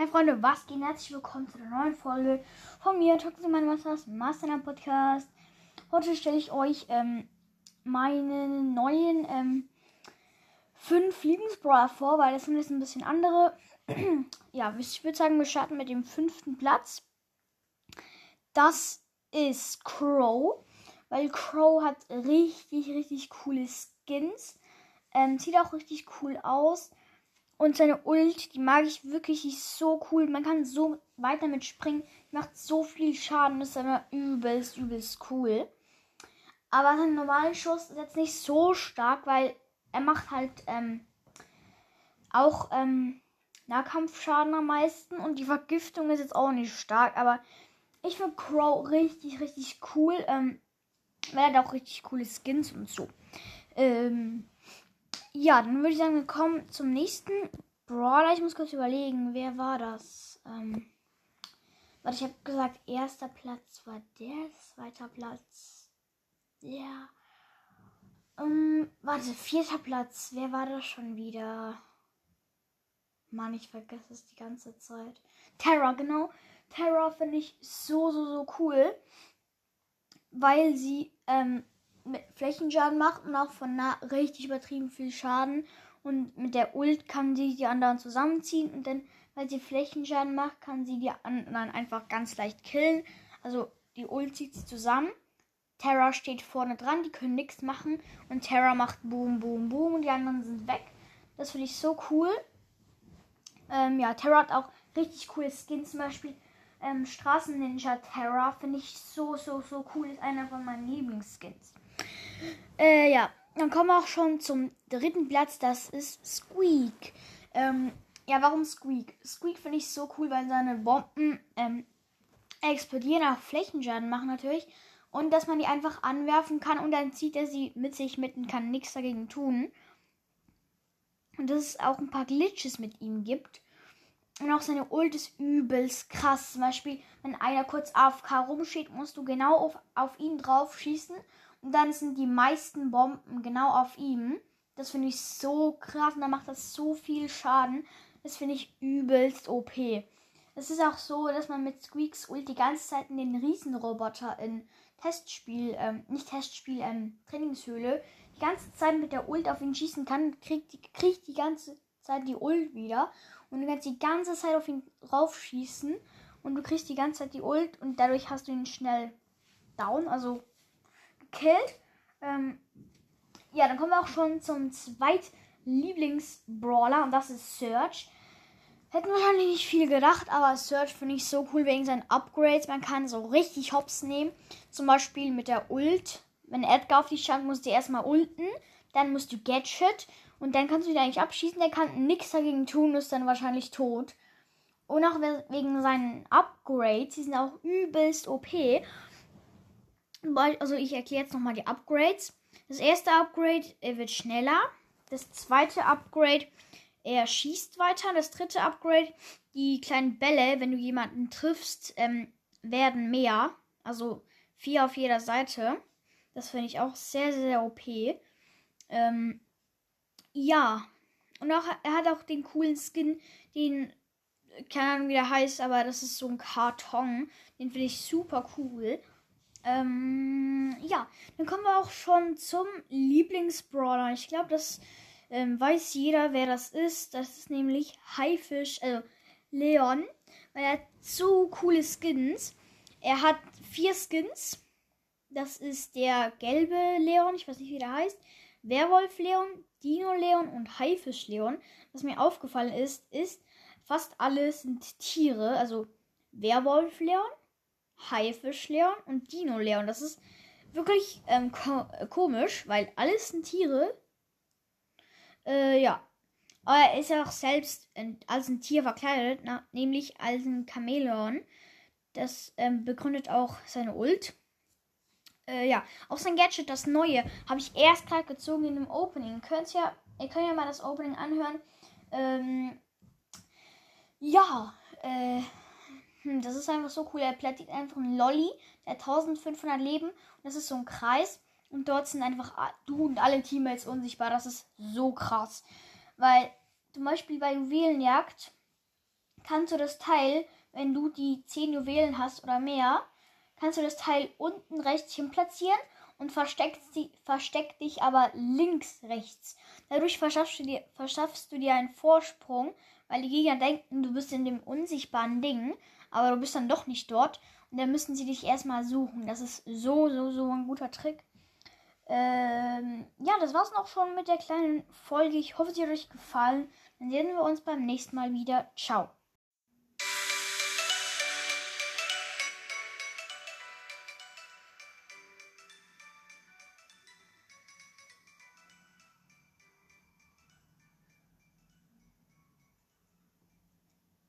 Hi Freunde, was geht? Herzlich willkommen zu der neuen Folge von mir, Toxic Mein Masters Master Podcast. Heute stelle ich euch ähm, meine neuen ähm, fünf Lieblingsbrawler vor, weil das sind jetzt ein bisschen andere. ja, ich würde sagen, wir starten mit dem fünften Platz. Das ist Crow, weil Crow hat richtig, richtig coole Skins. Ähm, sieht auch richtig cool aus. Und seine Ult, die mag ich wirklich, die ist so cool. Man kann so weit damit springen. Macht so viel Schaden. Das ist immer übelst, übelst cool. Aber sein normaler Schuss ist jetzt nicht so stark, weil er macht halt ähm, auch ähm, Nahkampfschaden am meisten. Und die Vergiftung ist jetzt auch nicht stark. Aber ich finde Crow richtig, richtig cool. Ähm, weil er hat auch richtig coole Skins und so. Ähm, ja, dann würde ich sagen, wir kommen zum nächsten Brawler. Ich muss kurz überlegen, wer war das? Ähm, warte, ich habe gesagt, erster Platz war der, zweiter Platz der. Ähm, warte, vierter Platz. Wer war das schon wieder? Mann, ich vergesse es die ganze Zeit. Terra, genau. Terra finde ich so, so, so cool. Weil sie ähm, Flächenschaden macht und auch von nah richtig übertrieben viel Schaden. Und mit der Ult kann sie die anderen zusammenziehen und dann, weil sie Flächenschaden macht, kann sie die anderen einfach ganz leicht killen. Also die Ult zieht sie zusammen. Terra steht vorne dran, die können nichts machen und Terra macht Boom, Boom, Boom und die anderen sind weg. Das finde ich so cool. Ähm, ja, Terra hat auch richtig coole Skins, zum Beispiel ähm, Straßen Ninja Terra finde ich so, so, so cool. Ist einer von meinen Lieblingsskins. Äh, ja, dann kommen wir auch schon zum dritten Platz. Das ist Squeak. Ähm, ja, warum Squeak? Squeak finde ich so cool, weil seine Bomben ähm, explodieren, auch Flächenschaden machen natürlich. Und dass man die einfach anwerfen kann und dann zieht er sie mit sich mit und kann nichts dagegen tun. Und dass es auch ein paar Glitches mit ihm gibt. Und auch seine Ult ist übelst krass. Zum Beispiel, wenn einer kurz AFK rumsteht, musst du genau auf, auf ihn drauf schießen und dann sind die meisten Bomben genau auf ihm. Das finde ich so krass und dann macht das so viel Schaden. Das finde ich übelst OP. Es ist auch so, dass man mit Squeaks Ult die ganze Zeit in den Riesenroboter in Testspiel, ähm, nicht Testspiel, ähm, Trainingshöhle, die ganze Zeit mit der Ult auf ihn schießen kann, kriegt die, kriegt die ganze Zeit die Ult wieder. Und du kannst die ganze Zeit auf ihn raufschießen und du kriegst die ganze Zeit die Ult und dadurch hast du ihn schnell down, also gekillt. Ähm, ja, dann kommen wir auch schon zum zweiten Lieblings-Brawler und das ist Search. Hätten wahrscheinlich nicht viel gedacht, aber Search finde ich so cool wegen seinen Upgrades. Man kann so richtig Hops nehmen. Zum Beispiel mit der Ult. Wenn Edgar auf dich stand, musst du erstmal ulten. Dann musst du Gadget. Und dann kannst du ihn eigentlich abschießen. Der kann nichts dagegen tun, ist dann wahrscheinlich tot. Und auch wegen seinen Upgrades. Die sind auch übelst OP. Also ich erkläre jetzt nochmal die Upgrades. Das erste Upgrade, er wird schneller. Das zweite Upgrade, er schießt weiter. Das dritte Upgrade, die kleinen Bälle, wenn du jemanden triffst, ähm, werden mehr. Also vier auf jeder Seite. Das finde ich auch sehr, sehr OP. Ähm, ja. Und auch, er hat auch den coolen Skin, den, keine Ahnung wie der heißt, aber das ist so ein Karton. Den finde ich super cool. Ähm, ja, dann kommen wir auch schon zum Lieblingsbrawler. Ich glaube, das ähm, weiß jeder, wer das ist. Das ist nämlich Haifisch, also Leon. Weil er hat so coole Skins. Er hat vier Skins. Das ist der gelbe Leon, ich weiß nicht, wie der heißt. Werwolf Leon, Dino Leon und Haifisch Leon. Was mir aufgefallen ist, ist, fast alles sind Tiere. Also Werwolf Leon, Haifisch Leon und Dino Leon. Das ist wirklich ähm, ko komisch, weil alles sind Tiere. Äh, ja. Aber er ist ja auch selbst als ein Tier verkleidet, na, nämlich als ein Chamäleon. Das ähm, begründet auch seine Ult. Äh, ja, auch sein Gadget, das neue, habe ich erst gerade gezogen in dem Opening. Könnt ja, ihr könnt ja mal das Opening anhören. Ähm, ja, äh, hm, das ist einfach so cool. Er plättet einfach einen Lolly, der hat 1500 Leben. Und das ist so ein Kreis. Und dort sind einfach du und alle Teammates unsichtbar. Das ist so krass. Weil zum Beispiel bei Juwelenjagd kannst du das Teil, wenn du die 10 Juwelen hast oder mehr, kannst du das Teil unten rechts hin platzieren und versteckst die, versteck dich aber links rechts. Dadurch verschaffst du, dir, verschaffst du dir einen Vorsprung, weil die Gegner denken, du bist in dem unsichtbaren Ding, aber du bist dann doch nicht dort. Und dann müssen sie dich erstmal suchen. Das ist so, so, so ein guter Trick. Ähm, ja, das war's noch schon mit der kleinen Folge. Ich hoffe, sie hat euch gefallen. Dann sehen wir uns beim nächsten Mal wieder. Ciao.